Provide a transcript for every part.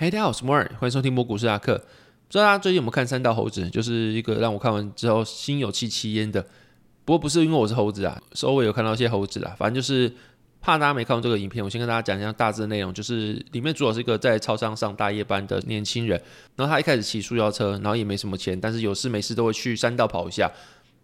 嘿，大家好，我是摩尔，欢迎收听摩股市阿克。不知道大家最近有没有看《山道猴子》，就是一个让我看完之后心有戚戚焉的。不过不是因为我是猴子啊，是我有看到一些猴子啊。反正就是怕大家没看过这个影片，我先跟大家讲一下大致的内容。就是里面主要是一个在超商上大夜班的年轻人，然后他一开始骑塑胶车，然后也没什么钱，但是有事没事都会去山道跑一下。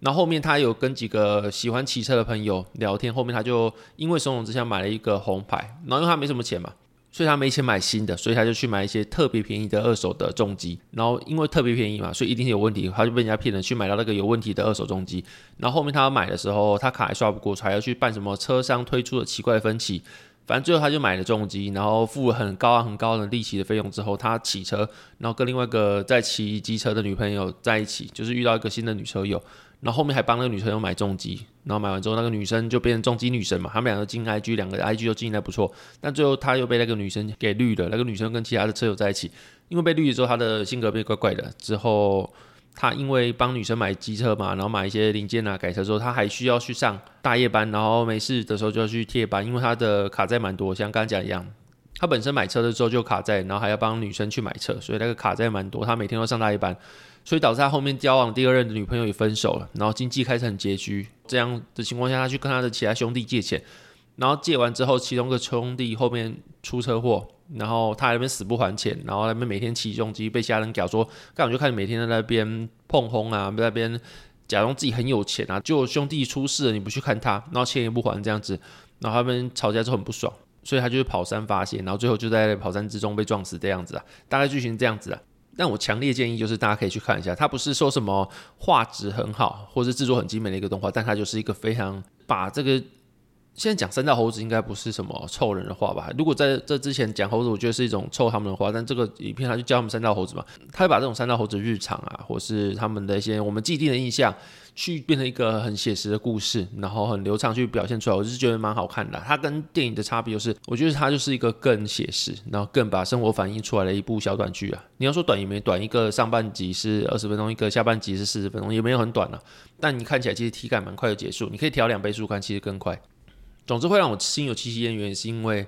然后后面他有跟几个喜欢骑车的朋友聊天，后面他就因为怂恿之下买了一个红牌，然后因为他没什么钱嘛。所以他没钱买新的，所以他就去买一些特别便宜的二手的重机。然后因为特别便宜嘛，所以一定是有问题，他就被人家骗了，去买到那个有问题的二手重机。然后后面他要买的时候，他卡还刷不过，还要去办什么车商推出的奇怪的分期。反正最后他就买了重机，然后付了很高啊很高的利息的费用之后，他骑车，然后跟另外一个在骑机车的女朋友在一起，就是遇到一个新的女车友。然后后面还帮那个女朋友买重机，然后买完之后，那个女生就变成重机女神嘛。他们两个进 IG，两个 IG 都进得不错。但最后他又被那个女生给绿了。那个女生跟其他的车友在一起，因为被绿了之后，他的性格变怪怪的。之后他因为帮女生买机车嘛，然后买一些零件啊，改车之后，他还需要去上大夜班，然后没事的时候就要去贴班，因为他的卡债蛮多，像刚刚讲一样，他本身买车的时候就卡债，然后还要帮女生去买车，所以那个卡债蛮多。他每天都上大夜班。所以导致他后面交往第二任的女朋友也分手了，然后经济开始很拮据。这样的情况下，他去跟他的其他兄弟借钱，然后借完之后，其中一个兄弟后面出车祸，然后他那边死不还钱，然后那边每天骑重机被其他人屌说，干我就看你每天在那边碰轰啊，在那边假装自己很有钱啊，就兄弟出事了你不去看他，然后钱也不还这样子，然后他们吵架之后很不爽，所以他就跑山发泄，然后最后就在跑山之中被撞死这样子啊，大概剧情这样子啊。但我强烈建议就是大家可以去看一下，它不是说什么画质很好或是制作很精美的一个动画，但它就是一个非常把这个。现在讲三道猴子应该不是什么臭人的话吧？如果在这之前讲猴子，我觉得是一种臭他们的话。但这个影片他就教他们三道猴子嘛，他会把这种三道猴子日常啊，或是他们的一些我们既定的印象，去变成一个很写实的故事，然后很流畅去表现出来。我是觉得蛮好看的。它跟电影的差别就是，我觉得它就是一个更写实，然后更把生活反映出来的一部小短剧啊。你要说短也没短，一个上半集是二十分钟，一个下半集是四十分钟，也没有很短啊。但你看起来其实体感蛮快就结束，你可以调两倍速看，其实更快。总之会让我心有戚戚焉，原因是因为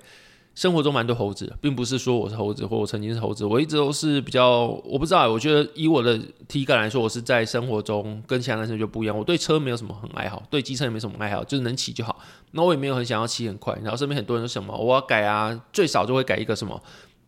生活中蛮多猴子，并不是说我是猴子或我曾经是猴子，我一直都是比较，我不知道，我觉得以我的体感来说，我是在生活中跟其他男生就不一样。我对车没有什么很爱好，对机车也没什么爱好，就是能骑就好。那我也没有很想要骑很快。然后身边很多人说什么我要改啊，最少就会改一个什么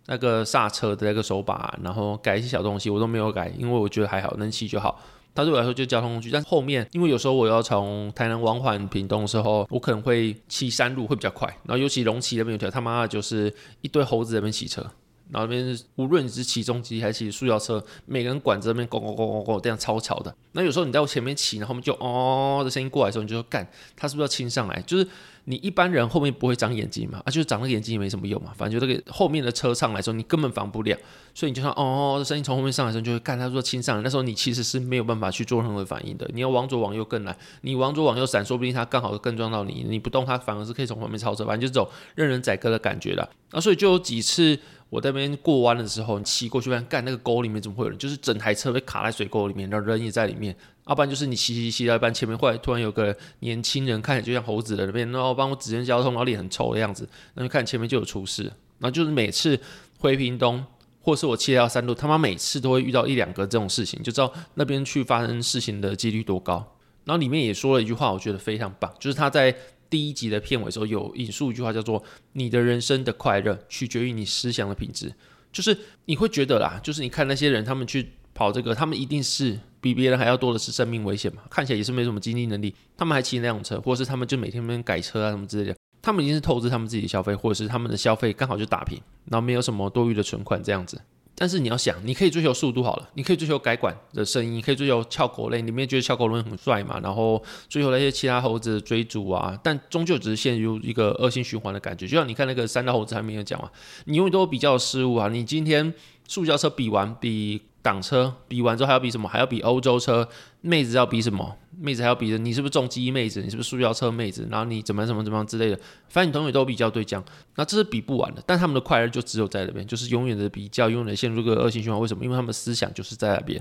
那个刹车的那个手把，然后改一些小东西，我都没有改，因为我觉得还好，能骑就好。它对我来说就是交通工具，但后面因为有时候我要从台南往返屏东的时候，我可能会骑山路会比较快，然后尤其龙崎那边有条他妈的就是一堆猴子在那边骑车，然后那边无论你是骑重机还是骑塑料车，每个人管子那边咕咕咕咕咕这样超吵的。那有时候你在我前面骑，然后后面就哦的声音过来的时候，你就说干，他是不是要亲上来？就是。你一般人后面不会长眼睛嘛？啊，就是长了眼睛也没什么用嘛。反正就这个后面的车上来时候，你根本防不了，所以你就说哦的，声音从后面上来的时候，就会看他说亲上来，那时候你其实是没有办法去做任何反应的。你要往左往右更难，你往左往右闪，说不定他刚好更撞到你，你不动他反而是可以从后面超车，反正就是这种任人宰割的感觉啦。啊，所以就有几次我在那边过弯的时候，你骑过去，发现干那个沟里面怎么会有人？就是整台车被卡在水沟里面，然后人也在里面。要不然就是你骑骑骑到一半，前面会突然有个年轻人，看起来就像猴子的那边，然后帮我指认交通，然后脸很臭的样子，那就看前面就有出事。然后就是每次回屏东，或是我骑到山路，他妈每次都会遇到一两个这种事情，就知道那边去发生事情的几率多高。然后里面也说了一句话，我觉得非常棒，就是他在第一集的片尾时候有引述一句话，叫做“你的人生的快乐取决于你思想的品质”，就是你会觉得啦，就是你看那些人他们去跑这个，他们一定是。比别人还要多的是生命危险嘛？看起来也是没什么经济能力，他们还骑那辆车，或者是他们就每天那边改车啊什么之类的，他们已经是透支他们自己的消费，或者是他们的消费刚好就打平，然后没有什么多余的存款这样子。但是你要想，你可以追求速度好了，你可以追求改管的声音，可以追求翘口令，里面觉得翘口轮很帅嘛，然后追求那些其他猴子追逐啊，但终究只是陷入一个恶性循环的感觉。就像你看那个三大猴子还没有讲嘛，你永远都有比较失误啊，你今天塑胶车比完比。挡车比完之后还要比什么？还要比欧洲车，妹子要比什么？妹子还要比的，你是不是重机妹子？你是不是塑胶车妹子？然后你怎么怎么怎么样之类的，反正你同学都比较对讲，那这是比不完的。但他们的快乐就只有在那边，就是永远的比较，永远的陷入个恶性循环。为什么？因为他们思想就是在那边，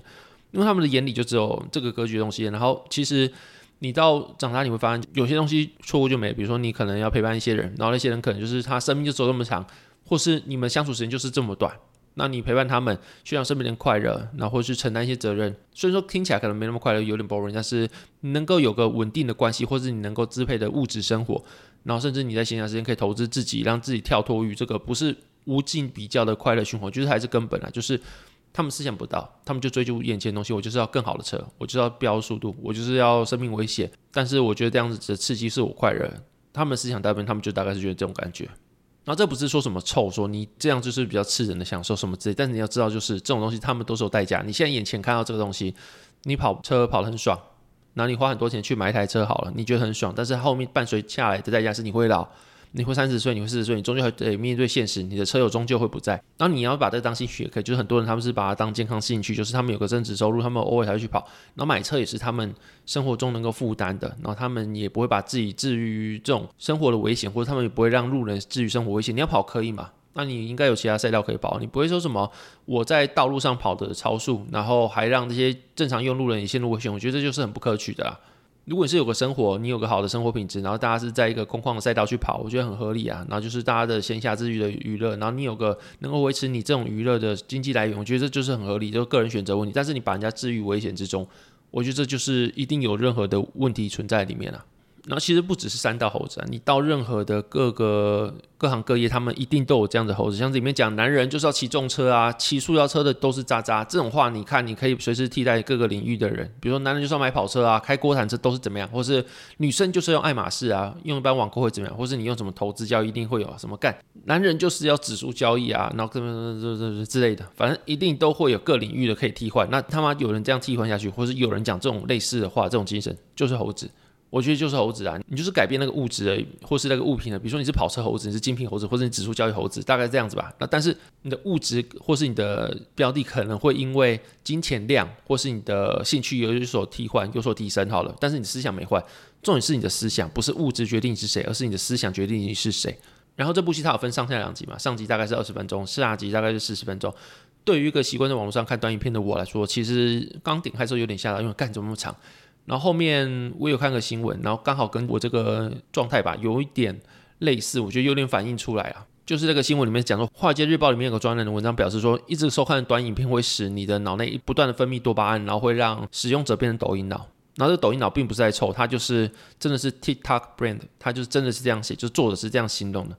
因为他们的眼里就只有这个格局的东西。然后其实你到长大你会发现，有些东西错过就没。比如说你可能要陪伴一些人，然后那些人可能就是他生命就走这么长，或是你们相处时间就是这么短。那你陪伴他们，去让身边人快乐，然后或是承担一些责任。虽然说听起来可能没那么快乐，有点 boring，但是能够有个稳定的关系，或是你能够支配的物质生活，然后甚至你在闲暇时间可以投资自己，让自己跳脱于这个不是无尽比较的快乐循环，就是还是根本啊，就是他们思想不到，他们就追求眼前的东西，我就是要更好的车，我就要飙速度，我就是要生命危险。但是我觉得这样子的刺激是我快乐，他们思想大部分他们就大概是觉得这种感觉。然后这不是说什么臭，说你这样就是比较吃人的享受什么之类，但是你要知道，就是这种东西他们都是有代价。你现在眼前看到这个东西，你跑车跑得很爽，那你花很多钱去买一台车好了，你觉得很爽，但是后面伴随下来的代价是你会老。你会三十岁，你会四十岁，你终究还得面对现实，你的车友终究会不在。然后你要把这个当兴趣也可以，就是很多人他们是把它当健康兴趣，就是他们有个正职收入，他们偶尔才会去跑。然后买车也是他们生活中能够负担的，然后他们也不会把自己置于这种生活的危险，或者他们也不会让路人置于生活危险。你要跑可以嘛？那你应该有其他赛道可以跑，你不会说什么我在道路上跑的超速，然后还让这些正常用路人也陷入危险。我觉得这就是很不可取的啦。如果你是有个生活，你有个好的生活品质，然后大家是在一个空旷的赛道去跑，我觉得很合理啊。然后就是大家的闲暇之余的娱乐，然后你有个能够维持你这种娱乐的经济来源，我觉得这就是很合理，就是个人选择问题。但是你把人家置于危险之中，我觉得这就是一定有任何的问题存在里面了啊。然后其实不只是三道猴子啊，你到任何的各个各行各业，他们一定都有这样的猴子。像这里面讲，男人就是要骑重车啊，骑塑料车的都是渣渣。这种话，你看，你可以随时替代各个领域的人。比如说，男人就是要买跑车啊，开国产车都是怎么样，或是女生就是用爱马仕啊，用一般网购会怎么样，或是你用什么投资交易一定会有什么干。男人就是要指数交易啊，然后之类的，反正一定都会有各领域的可以替换。那他妈有人这样替换下去，或是有人讲这种类似的话，这种精神就是猴子。我觉得就是猴子啊，你就是改变那个物质而已，或是那个物品的，比如说你是跑车猴子，你是精品猴子，或者你指数交易猴子，大概这样子吧。那但是你的物质或是你的标的可能会因为金钱量或是你的兴趣有所替换、有所提升，好了。但是你思想没换，重点是你的思想，不是物质决定你是谁，而是你的思想决定你是谁。然后这部戏它有分上下两集嘛，上集大概是二十分钟，下集大概是四十分钟。对于一个习惯在网络上看短影片的我来说，其实刚点开的时候有点吓到，因为干这么长。然后后面我有看个新闻，然后刚好跟我这个状态吧有一点类似，我觉得有点反映出来啊。就是这个新闻里面讲说，《华尔街日报》里面有个专栏的文章表示说，一直收看短影片会使你的脑内不断的分泌多巴胺，然后会让使用者变成抖音脑。然后这个抖音脑并不是在臭，它就是真的是 TikTok brand，它就是真的是这样写，就是作者是这样形容的。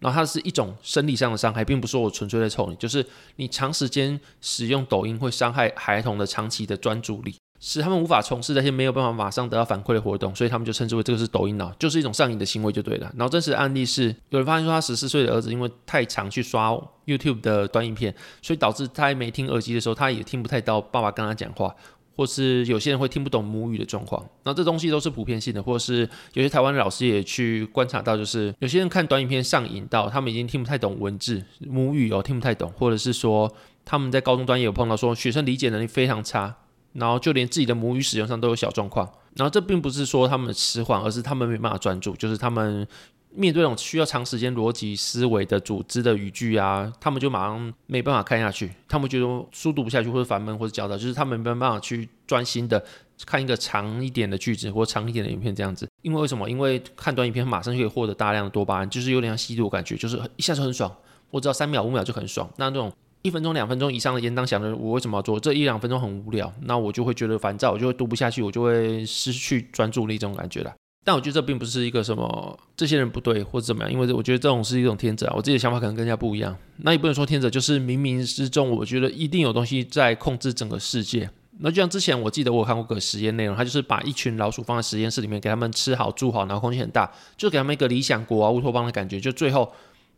然后它是一种生理上的伤害，并不是说我纯粹在臭你，就是你长时间使用抖音会伤害孩童的长期的专注力。使他们无法从事那些没有办法马上得到反馈的活动，所以他们就称之为这个是抖音脑，就是一种上瘾的行为就对了。然后真实的案例是，有人发现说他十四岁的儿子因为太常去刷 YouTube 的短影片，所以导致他没听耳机的时候，他也听不太到爸爸跟他讲话，或是有些人会听不懂母语的状况。那这东西都是普遍性的，或是有些台湾老师也去观察到，就是有些人看短影片上瘾到他们已经听不太懂文字母语哦，听不太懂，或者是说他们在高中端也有碰到说学生理解能力非常差。然后就连自己的母语使用上都有小状况，然后这并不是说他们迟缓，而是他们没办法专注，就是他们面对那种需要长时间逻辑思维的组织的语句啊，他们就马上没办法看下去，他们觉得书读不下去，或者烦闷，或者焦躁，就是他们没办法去专心的看一个长一点的句子或长一点的影片这样子。因为为什么？因为看短影片马上就可以获得大量的多巴胺，就是有点像吸毒感觉，就是一下就很爽，我只要三秒五秒就很爽。那那种。一分钟、两分钟以上的延宕响的，我为什么要做？这一两分钟很无聊，那我就会觉得烦躁，我就会读不下去，我就会失去专注力这种感觉了。但我觉得这并不是一个什么这些人不对或者怎么样，因为我觉得这种是一种天择啊，我自己的想法可能更加不一样。那也不能说天择就是冥冥之中，我觉得一定有东西在控制整个世界。那就像之前我记得我有看过个实验内容，他就是把一群老鼠放在实验室里面，给他们吃好住好，然后空气很大，就给他们一个理想国啊乌托邦的感觉，就最后。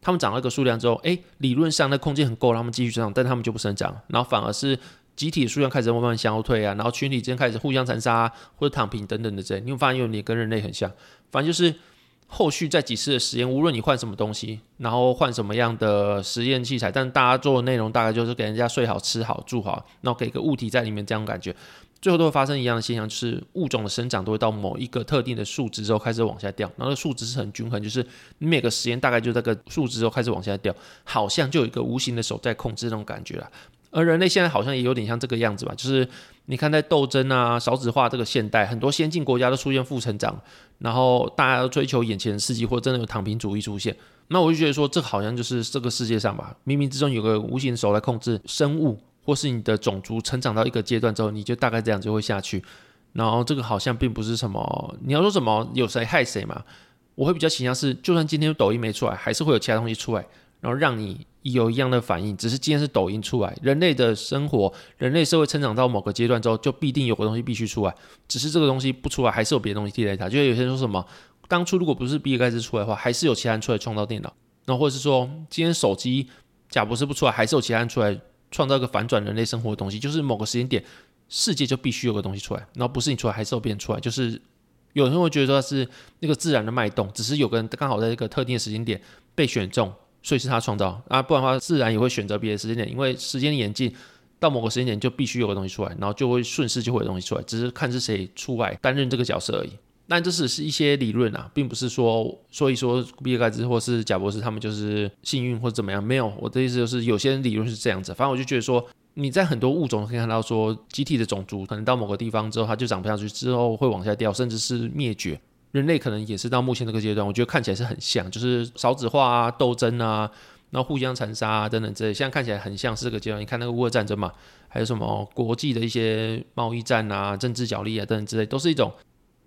他们长了一个数量之后，诶，理论上那空间很够，他们继续成长，但他们就不生长，然后反而是集体数量开始慢慢消退啊，然后群体之间开始互相残杀啊，或者躺平等等的这，你会发现有你跟人类很像，反正就是后续在几次的实验，无论你换什么东西，然后换什么样的实验器材，但大家做的内容大概就是给人家睡好、吃好、住好，然后给个物体在里面这样感觉。最后都会发生一样的现象，就是物种的生长都会到某一个特定的数值之后开始往下掉，然后数值是很均衡，就是你每个实验大概就这个数值之后开始往下掉，好像就有一个无形的手在控制那种感觉了。而人类现在好像也有点像这个样子吧，就是你看在斗争啊、少子化这个现代，很多先进国家都出现负成长，然后大家都追求眼前的刺激，或者真的有躺平主义出现。那我就觉得说，这好像就是这个世界上吧，冥冥之中有个无形的手来控制生物，或是你的种族成长到一个阶段之后，你就大概这样就会下去。然后这个好像并不是什么，你要说什么有谁害谁嘛？我会比较倾向是，就算今天抖音没出来，还是会有其他东西出来，然后让你有一样的反应。只是今天是抖音出来，人类的生活，人类社会成长到某个阶段之后，就必定有个东西必须出来。只是这个东西不出来，还是有别的东西替代它。就有些人说什么，当初如果不是比尔盖茨出来的话，还是有其他人出来创造电脑。那或者是说，今天手机贾博士不出来，还是有其他人出来创造一个反转人类生活的东西。就是某个时间点。世界就必须有个东西出来，然后不是你出来，还是有别人出来。就是有人会觉得说是那个自然的脉动，只是有个人刚好在一个特定的时间点被选中，所以是他创造啊。不然的话，自然也会选择别的时间点，因为时间的演进到某个时间点就必须有个东西出来，然后就会顺势就会有东西出来，只是看是谁出来担任这个角色而已。但这只是一些理论啊，并不是说所以说比尔盖茨或是贾博士他们就是幸运或者怎么样，没有。我的意思就是有些理论是这样子，反正我就觉得说。你在很多物种可以看到，说集体的种族可能到某个地方之后，它就长不下去，之后会往下掉，甚至是灭绝。人类可能也是到目前这个阶段，我觉得看起来是很像，就是少子化啊、斗争啊，然后互相残杀啊等等之类，现在看起来很像是这个阶段。你看那个乌俄战争嘛，还有什么国际的一些贸易战啊、政治角力啊等等之类，都是一种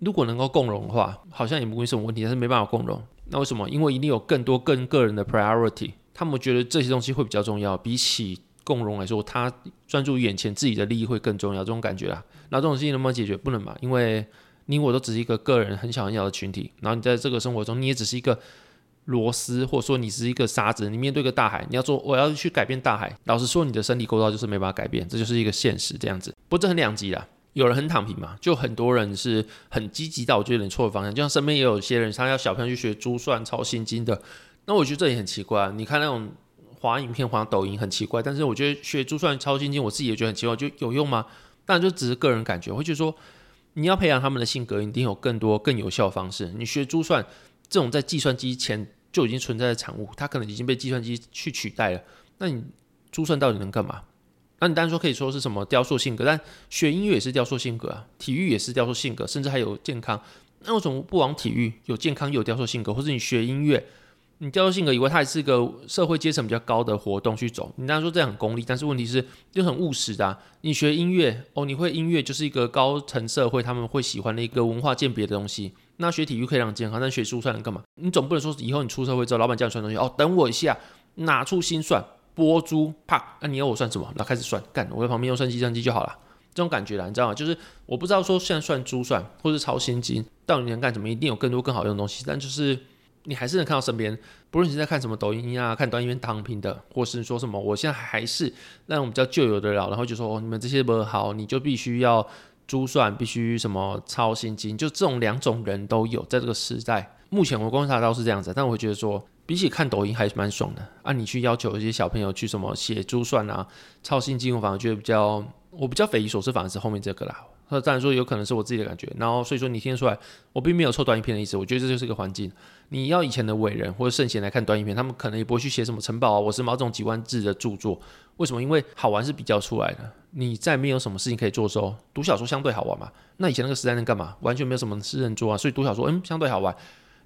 如果能够共融的话，好像也不会什么问题，但是没办法共融。那为什么？因为一定有更多更个人的 priority，他们觉得这些东西会比较重要，比起。共融来说，他专注眼前自己的利益会更重要，这种感觉啊。那这种事情能不能解决？不能嘛，因为你我都只是一个个人很小很小的群体，然后你在这个生活中，你也只是一个螺丝，或者说你是一个沙子。你面对个大海，你要做我要去改变大海，老实说，你的身体构造就是没办法改变，这就是一个现实这样子。不过这很两极啦，有人很躺平嘛，就很多人是很积极到我觉得有点错的方向，就像身边也有些人，他要小朋友去学珠算、抄心经的，那我觉得这也很奇怪。你看那种。滑影片、滑抖音很奇怪，但是我觉得学珠算、抄心经，我自己也觉得很奇怪，就有用吗？但就只是个人感觉，会觉得说，你要培养他们的性格，一定有更多更有效的方式。你学珠算这种在计算机前就已经存在的产物，它可能已经被计算机去取代了。那你珠算到底能干嘛？那你当然说可以说是什么雕塑性格，但学音乐也是雕塑性格啊，体育也是雕塑性格，甚至还有健康。那为什么不往体育有健康有雕塑性格，或者你学音乐？你雕塑性格以为它还是一个社会阶层比较高的活动去走，你当然说这样很功利，但是问题是就很务实的啊。你学音乐哦，你会音乐就是一个高层社会他们会喜欢的一个文化鉴别的东西。那学体育可以让你健康，但学珠算能干嘛？你总不能说以后你出社会之后，老板叫你算东西哦，等我一下，拿出心算拨珠，啪，那你要我算什么？然后开始算，干，我在旁边用算计算机就好了。这种感觉啦，你知道吗？就是我不知道说现在算珠算或是超心经到底能干什么，一定有更多更好用的东西，但就是。你还是能看到身边，不论你在看什么抖音啊，看短影片躺平的，或是说什么，我现在还是那种比较旧有的了，然后就说哦，你们这些不好，你就必须要珠算，必须什么超心经，就这种两种人都有在这个时代。目前我观察到是这样子，但我觉得说，比起看抖音还是蛮爽的啊。你去要求一些小朋友去什么写珠算啊、抄心经，我反而觉得比较，我比较匪夷所思，反而是后面这个啦。那当然说有可能是我自己的感觉，然后所以说你听得出来，我并没有臭短影片的意思。我觉得这就是一个环境。你要以前的伟人或者圣贤来看短影片，他们可能也不会去写什么城堡啊，我是毛这种几万字的著作。为什么？因为好玩是比较出来的。你在没有什么事情可以做的时候，读小说相对好玩嘛。那以前那个时代能干嘛？完全没有什么事能做啊，所以读小说嗯相对好玩。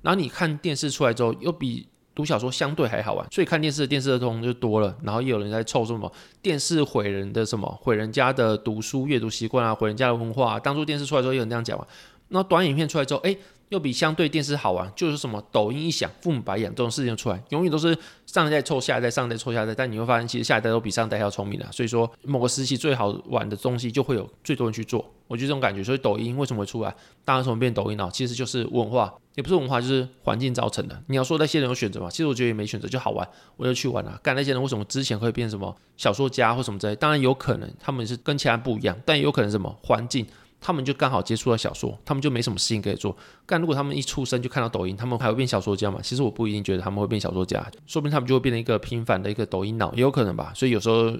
然后你看电视出来之后，又比。读小说相对还好玩，所以看电视的电视儿童就多了，然后也有人在凑什么电视毁人的什么毁人家的读书阅读习惯啊，毁人家的文化。当初电视出来之后，有人这样讲嘛。那短影片出来之后，哎。又比相对电视好玩，就是什么抖音一响，父母白养这种事情出来，永远都是上一代凑下一代，上一代凑下一代，但你会发现，其实下一代都比上一代要聪明的。所以说，某个时期最好玩的东西就会有最多人去做，我觉得这种感觉。所以抖音为什么会出来？大家为什么变抖音呢？其实就是文化，也不是文化，就是环境造成的。你要说那些人有选择吗？其实我觉得也没选择，就好玩，我就去玩了啊。干那些人为什么之前会变什么小说家或什么之类？当然有可能他们是跟其他人不一样，但也有可能什么环境。他们就刚好接触了小说，他们就没什么事情可以做。但如果他们一出生就看到抖音，他们还会变小说家吗？其实我不一定觉得他们会变小说家，说不定他们就会变成一个平凡的一个抖音脑，也有可能吧。所以有时候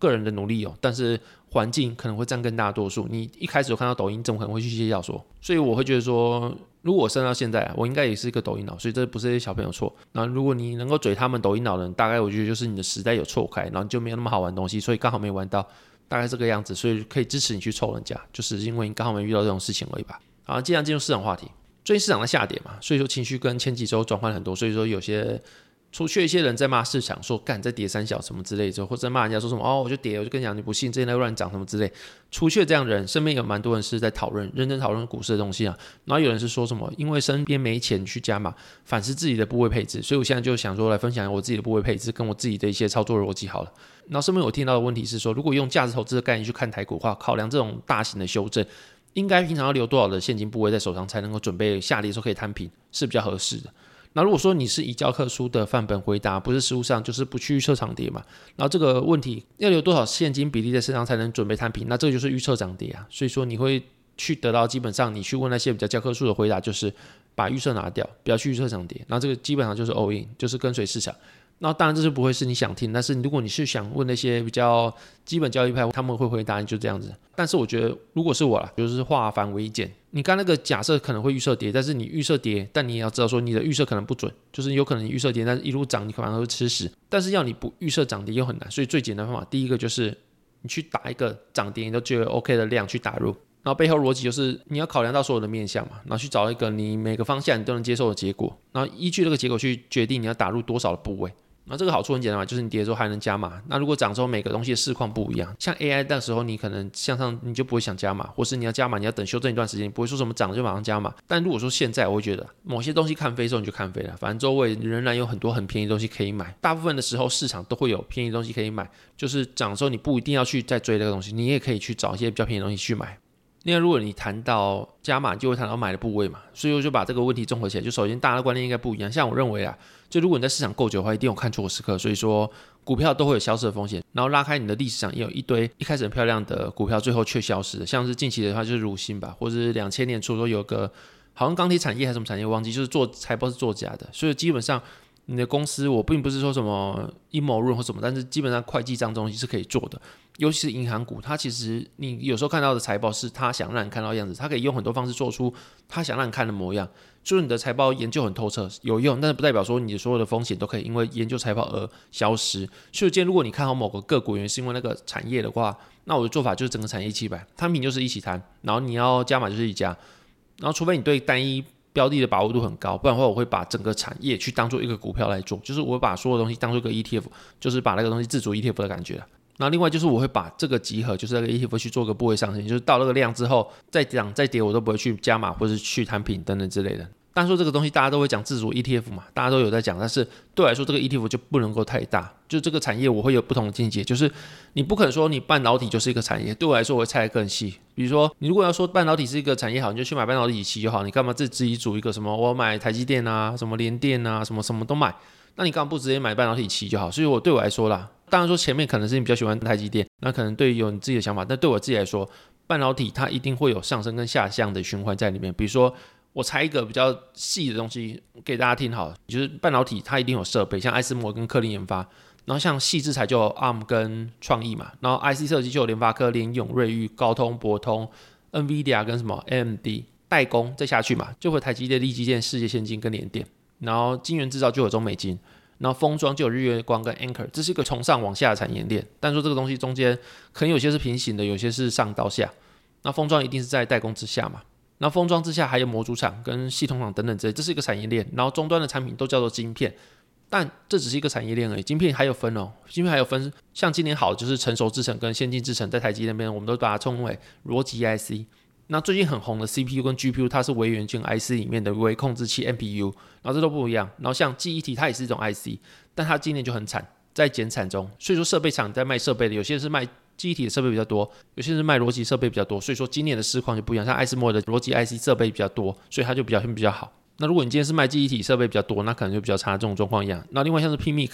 个人的努力有，但是环境可能会占更大多数。你一开始有看到抖音，怎么可能会去写小说？所以我会觉得说，如果我生到现在，我应该也是一个抖音脑，所以这不是小朋友错。那如果你能够嘴他们抖音脑的人，大概我觉得就是你的时代有错开，然后就没有那么好玩东西，所以刚好没玩到。大概这个样子，所以可以支持你去凑人家，就是因为你刚好没遇到这种事情而已吧。好，既然进入市场话题，最近市场的下跌嘛，所以说情绪跟前几周转换很多，所以说有些。除去一些人在骂市场，说干在跌三小什么之类的，或者骂人家说什么哦，我就跌，我就跟你讲，你不信，之前在乱涨什么之类。除去这样的人，身边有蛮多人是在讨论、认真讨论股市的东西啊。然后有人是说什么，因为身边没钱去加码，反思自己的部位配置。所以我现在就想说来分享我自己的部位配置，跟我自己的一些操作逻辑好了。然后身边我听到的问题是说，如果用价值投资的概念去看台股的话，考量这种大型的修正，应该平常要留多少的现金部位在手上，才能够准备下跌的时候可以摊平，是比较合适的。那如果说你是以教科书的范本回答，不是实物上，就是不去预测涨跌嘛。然后这个问题要留多少现金比例在身上才能准备摊平？那这个就是预测涨跌啊。所以说你会去得到基本上你去问那些比较教科书的回答，就是把预测拿掉，不要去预测涨跌。然后这个基本上就是 all in，就是跟随市场。那当然，这是不会是你想听。但是，如果你是想问那些比较基本交易派，他们会回答你就这样子。但是，我觉得如果是我啦，就是化繁为简。你刚那个假设可能会预设跌，但是你预设跌，但你也要知道说你的预设可能不准，就是有可能你预设跌，但是一路涨，你可能会吃屎。但是要你不预设涨跌又很难，所以最简单方法，第一个就是你去打一个涨跌你都觉得 OK 的量去打入，然后背后逻辑就是你要考量到所有的面向嘛，然后去找一个你每个方向你都能接受的结果，然后依据这个结果去决定你要打入多少的部位。那这个好处很简单嘛，就是你跌的时候还能加码。那如果涨之后每个东西的市况不一样，像 AI 那时候你可能向上你就不会想加码，或是你要加码你要等修正一段时间，不会说什么涨就马上加码。但如果说现在，我会觉得某些东西看飞的时候你就看飞了，反正周围仍然有很多很便宜的东西可以买。大部分的时候市场都会有便宜东西可以买，就是涨的时候你不一定要去再追这个东西，你也可以去找一些比较便宜的东西去买。那如果你谈到加码，就会谈到买的部位嘛，所以我就把这个问题综合起来。就首先，大家的观念应该不一样。像我认为啊，就如果你在市场够久的话，一定有看错的时刻。所以说，股票都会有消失的风险。然后拉开你的历史上，也有一堆一开始很漂亮的股票，最后却消失的。像是近期的话，就是如新吧，或者是两千年初说有个好像钢铁产业还是什么产业，忘记，就是做财报是作假的。所以基本上。你的公司，我并不是说什么阴谋论或什么，但是基本上会计账东西是可以做的，尤其是银行股，它其实你有时候看到的财报是它想让你看到的样子，它可以用很多方式做出它想让你看的模样。就是你的财报研究很透彻有用，但是不代表说你的所有的风险都可以因为研究财报而消失。所以，今天如果你看好某个个股，原因是因为那个产业的话，那我的做法就是整个产业一起买，摊平就是一起摊，然后你要加码就是一加，然后除非你对单一。标的的把握度很高，不然的话我会把整个产业去当做一个股票来做，就是我会把所有东西当做一个 ETF，就是把那个东西自主 ETF 的感觉。然后另外就是我会把这个集合，就是那个 ETF 去做个部位上升，就是到那个量之后再涨再跌，我都不会去加码或者是去摊平等等之类的。但说这个东西大家都会讲自主 ETF 嘛，大家都有在讲，但是对我来说这个 ETF 就不能够太大，就这个产业我会有不同的见解，就是你不可能说你半导体就是一个产业，对我来说我会拆得更细。比如说你如果要说半导体是一个产业好，你就去买半导体期就好，你干嘛自自己组一个什么我买台积电啊，什么联电啊，什么什么都买，那你干嘛不直接买半导体期就好？所以我对我来说啦，当然说前面可能是你比较喜欢台积电，那可能对于有你自己的想法，但对我自己来说，半导体它一定会有上升跟下降的循环在里面，比如说。我猜一个比较细的东西给大家听好了，就是半导体它一定有设备，像艾斯摩跟科林研发，然后像细制材就 ARM 跟创意嘛，然后 IC 设计就有联发科、联咏、瑞昱、高通、博通、NVIDIA 跟什么 AMD 代工再下去嘛，就会台积电、力积电、世界先进跟联电，然后晶圆制造就有中美晶，然后封装就有日月光跟 Anchor，这是一个从上往下的产业链，但说这个东西中间可能有些是平行的，有些是上到下，那封装一定是在代工之下嘛。那封装之下还有模组厂跟系统厂等等之类，这是一个产业链。然后终端的产品都叫做晶片，但这只是一个产业链而已。晶片还有分哦，晶片还有分，像今年好就是成熟制程跟先进制程，在台积那边我们都把它称为逻辑 IC。那最近很红的 CPU 跟 GPU，它是微元件 IC 里面的微控制器 NPU，然后这都不一样。然后像记忆体，它也是一种 IC，但它今年就很惨，在减产中。所以说设备厂在卖设备的，有些是卖。记忆体的设备比较多，有些是卖逻辑设备比较多，所以说今年的市况就不一样。像艾斯摩的逻辑 IC 设备比较多，所以它就表现比较好。那如果你今天是卖记忆体设备比较多，那可能就比较差。这种状况一样。那另外像是 PMIC，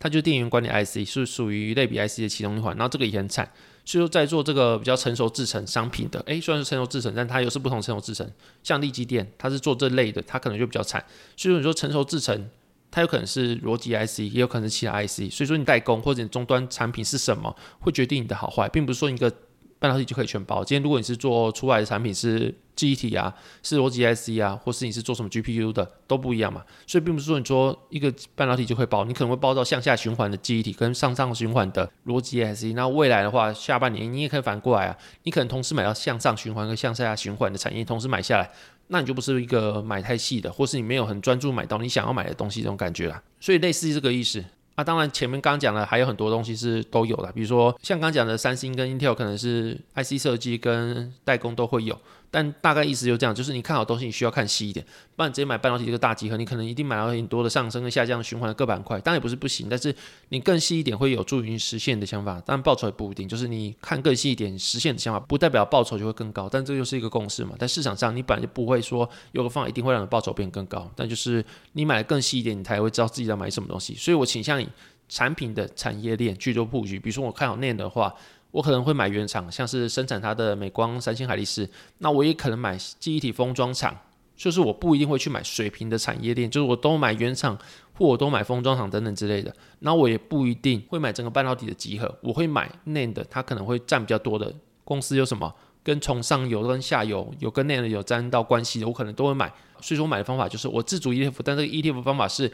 它就是电源管理 IC，是属于类比 IC 的其中一环。然后这个也很惨，所以说在做这个比较成熟制成商品的，诶，虽然是成熟制程，但它又是不同成熟制程。像立积电，它是做这类的，它可能就比较惨。所以说你说成熟制程。它有可能是逻辑 IC，也有可能是其他 IC，所以说你代工或者你终端产品是什么，会决定你的好坏，并不是说一个半导体就可以全包。今天如果你是做出来的产品是记忆体啊，是逻辑 IC 啊，或是你是做什么 GPU 的，都不一样嘛。所以并不是说你说一个半导体就可以包，你可能会包到向下循环的记忆体跟上上循环的逻辑 IC。那未来的话，下半年你也可以反过来啊，你可能同时买到向上循环跟向下循环的产业，同时买下来。那你就不是一个买太细的，或是你没有很专注买到你想要买的东西这种感觉啦。所以类似于这个意思。啊，当然前面刚刚讲的还有很多东西是都有的，比如说像刚讲的三星跟 Intel 可能是 IC 设计跟代工都会有。但大概意思就这样，就是你看好东西，你需要看细一点，不然直接买半导体这个大集合，你可能一定买到很多的上升跟下降循环的各板块。当然也不是不行，但是你更细一点会有助于实现你的想法。当然报酬也不一定，就是你看更细一点，实现的想法不代表报酬就会更高。但这就是一个共识嘛。在市场上，你本来就不会说有个方法一定会让你报酬变更高，但就是你买的更细一点，你才会知道自己要买什么东西。所以我倾向于产品的产业链去做布局。比如说我看好 n a n 的话。我可能会买原厂，像是生产它的美光、三星、海力士。那我也可能买记忆体封装厂，就是我不一定会去买水平的产业链，就是我都买原厂，或我都买封装厂等等之类的。那我也不一定会买整个半导体的集合，我会买 NAND，它可能会占比较多的公司有什么跟从上游跟下游有跟 NAND 有沾到关系的，我可能都会买。所以说我买的方法就是我自主 ETF，但这个 ETF 方法是。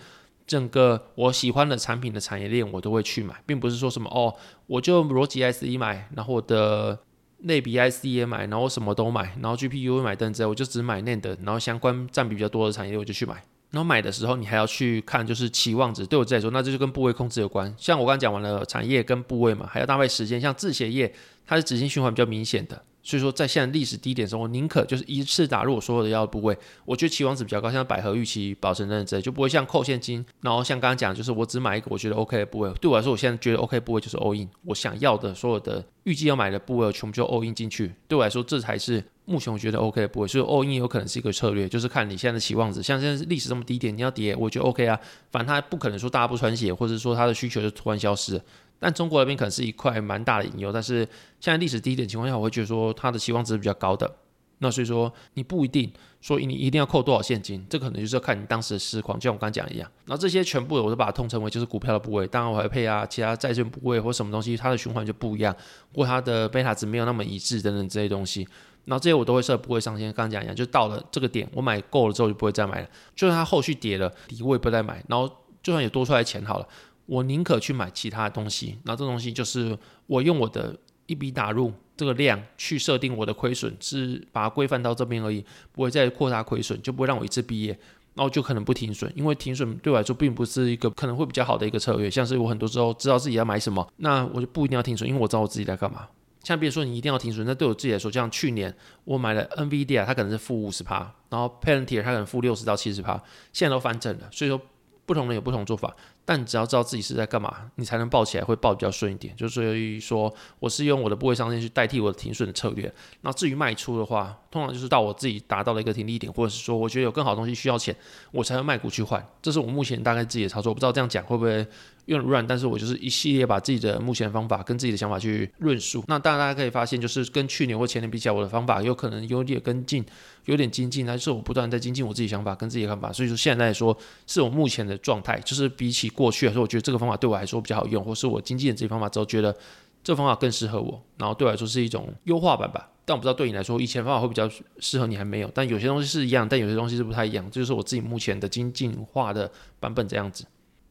整个我喜欢的产品的产业链，我都会去买，并不是说什么哦，我就逻辑 IC 买，然后我的类比 IC 也买，然后我什么都买，然后 GPU 买等等，我就只买 NAND，然后相关占比比较多的产业我就去买。然后买的时候你还要去看就是期望值，对我自己来说，那这就跟部位控制有关。像我刚刚讲完了产业跟部位嘛，还要搭配时间，像制鞋业，它是资金循环比较明显的。所以说，在现在历史低点的时候，我宁可就是一次打入我所有的要的部位，我觉得期望值比较高，像百合、预期、保诚等等之类，就不会像扣现金。然后像刚刚讲，就是我只买一个我觉得 OK 的部位。对我来说，我现在觉得 OK 部位就是 all in，我想要的所有的预计要买的部位，我全部就 all in 进去。对我来说，这才是目前我觉得 OK 的部位。所以 all in 有可能是一个策略，就是看你现在的期望值。像现在历史这么低点，你要跌，我觉得 OK 啊。反正它不可能说大家不穿鞋，或者说它的需求就突然消失。但中国那边可能是一块蛮大的隐忧，但是现在历史低点情况下，我会觉得说它的期望值是比较高的。那所以说你不一定说你一定要扣多少现金，这可能就是要看你当时的市况，就像我刚讲一样。然后这些全部的我都把它统称为就是股票的部位，当然我还配啊其他债券部位或什么东西，它的循环就不一样，或它的贝塔值没有那么一致等等这些东西。然后这些我都会设部位上限，刚刚讲一样，就到了这个点我买够了之后就不会再买了，就算它后续跌了底我也不再买，然后就算有多出来钱好了。我宁可去买其他的东西，那这东西就是我用我的一笔打入这个量去设定我的亏损，是把它规范到这边而已，不会再扩大亏损，就不会让我一次毕业，然后就可能不停损，因为停损对我来说并不是一个可能会比较好的一个策略。像是我很多时候知道自己要买什么，那我就不一定要停损，因为我知道我自己在干嘛。像比如说你一定要停损，那对我自己来说，像去年我买了 NVIDIA，它可能是负五十趴，然后 Palantir 它可能负六十到七十趴，现在都翻正了，所以说不同人有不同做法。但你只要知道自己是在干嘛，你才能抱起来会抱比较顺一点。就所以说，我是用我的部位上限去代替我的停损策略。那至于卖出的话，通常就是到我自己达到了一个停利点，或者是说我觉得有更好的东西需要钱，我才会卖股去换。这是我目前大概自己的操作。不知道这样讲会不会有点乱，但是我就是一系列把自己的目前的方法跟自己的想法去论述。那当然大家可以发现，就是跟去年或前年比起来，我的方法有可能有点跟进，有点精进，但是我不断在精进我自己想法跟自己的看法。所以说现在说，是我目前的状态，就是比起过去来说，我觉得这个。方法对我来说比较好用，或是我经纪人这些方法之后觉得这个方法更适合我，然后对我来说是一种优化版吧。但我不知道对你来说，以前方法会比较适合你还没有。但有些东西是一样，但有些东西是不太一样。这就是我自己目前的精进化的版本这样子。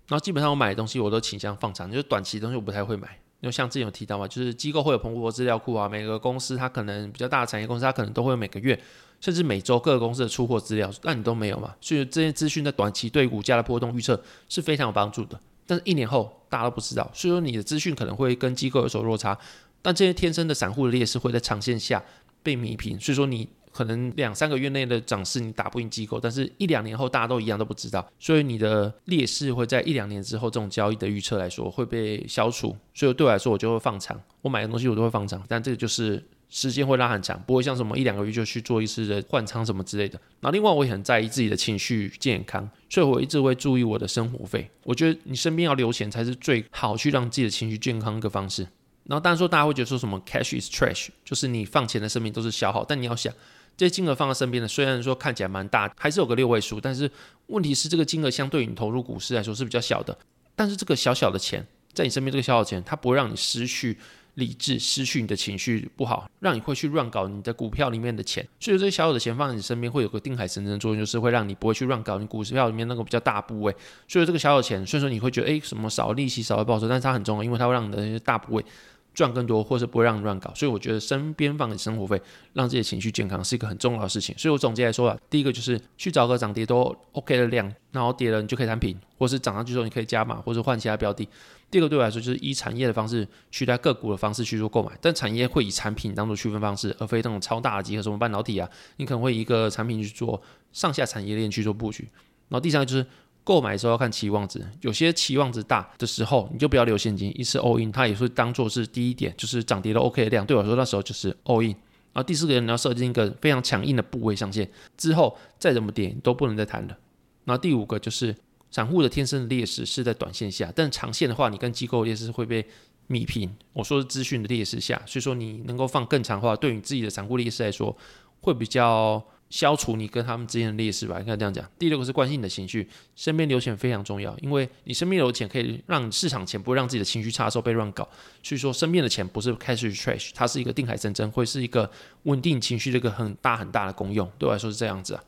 然后基本上我买的东西我都倾向放长，就是短期的东西我不太会买。因为像之前有提到嘛，就是机构会有彭博资料库啊，每个公司它可能比较大的产业公司，它可能都会有每个月甚至每周各个公司的出货资料，那你都没有嘛？所以这些资讯在短期对股价的波动预测是非常有帮助的。但是，一年后大家都不知道，所以说你的资讯可能会跟机构有所落差。但这些天生的散户的劣势会在长线下被弥平，所以说你可能两三个月内的涨势你打不赢机构，但是一两年后大家都一样都不知道，所以你的劣势会在一两年之后这种交易的预测来说会被消除。所以对我来说，我就会放长，我买的东西我都会放长，但这个就是。时间会拉很长，不会像什么一两个月就去做一次的换仓什么之类的。然后另外我也很在意自己的情绪健康，所以我一直会注意我的生活费。我觉得你身边要留钱才是最好去让自己的情绪健康一个方式。然后当然说大家会觉得说什么 cash is trash，就是你放钱的生命都是消耗。但你要想这些金额放在身边的，虽然说看起来蛮大，还是有个六位数，但是问题是这个金额相对于你投入股市来说是比较小的。但是这个小小的钱在你身边，这个小小钱它不会让你失去。理智失去你的情绪不好，让你会去乱搞你的股票里面的钱，所以这些小小的钱放在你身边会有个定海神针作用，就是会让你不会去乱搞你股票里面那个比较大部位。所以这个小小钱，虽然说你会觉得诶什么少利息少的报酬，但是它很重要，因为它会让你的那些大部位赚更多，或是不会让你乱搞。所以我觉得身边放点生活费，让自己的情绪健康是一个很重要的事情。所以我总结来说啊，第一个就是去找个涨跌都 OK 的量，然后跌了你就可以摊平，或是涨上去之后你可以加码，或者换其他标的。第二个对我来说就是以产业的方式取代个股的方式去做购买，但产业会以产品当做区分方式，而非那种超大的集合，什么半导体啊，你可能会一个产品去做上下产业链去做布局。然后第三个就是。购买的时候要看期望值，有些期望值大的时候，你就不要留现金，一次 all in，它也是当做是第一点，就是涨跌都 OK 的量。对我来说，那时候就是 all in。然后第四个人，你要设定一个非常强硬的部位上限，之后再怎么跌都不能再谈了。然后第五个就是散户的天生的劣势是在短线下，但长线的话，你跟机构的劣势会被弭平。我说是资讯的劣势下，所以说你能够放更长的话，对你自己的散户劣势来说会比较。消除你跟他们之间的劣势吧，应该这样讲。第六个是关心你的情绪，身边留钱非常重要，因为你身边留钱可以让市场钱不会让自己的情绪差的时候被乱搞。所以说，身边的钱不是开始 trash，它是一个定海神针，会是一个稳定情绪的一个很大很大的功用。对我来说是这样子啊。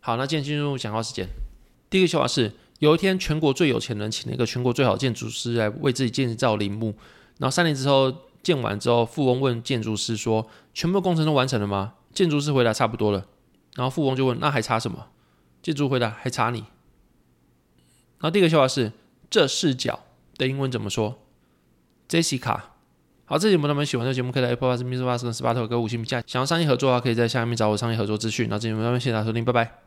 好，那今天进入讲话时间。第一个笑话是，有一天全国最有钱人请了一个全国最好的建筑师来为自己建造陵墓，然后三年之后建完之后，富翁问建筑师说：“全部工程都完成了吗？”建筑师回答：“差不多了。”然后富翁就问：“那还差什么？”建筑回答：“还差你。”然后第一个笑话是：这视角的英文怎么说？Jessica。好，这节目他们喜欢的节目，可以在 Apple Podcast、Mr. Bus 跟 Spotify 给五星评价。想要商业合作的话，可以在下面找我商业合作资讯。那这节目他们谢谢大家收听，拜拜。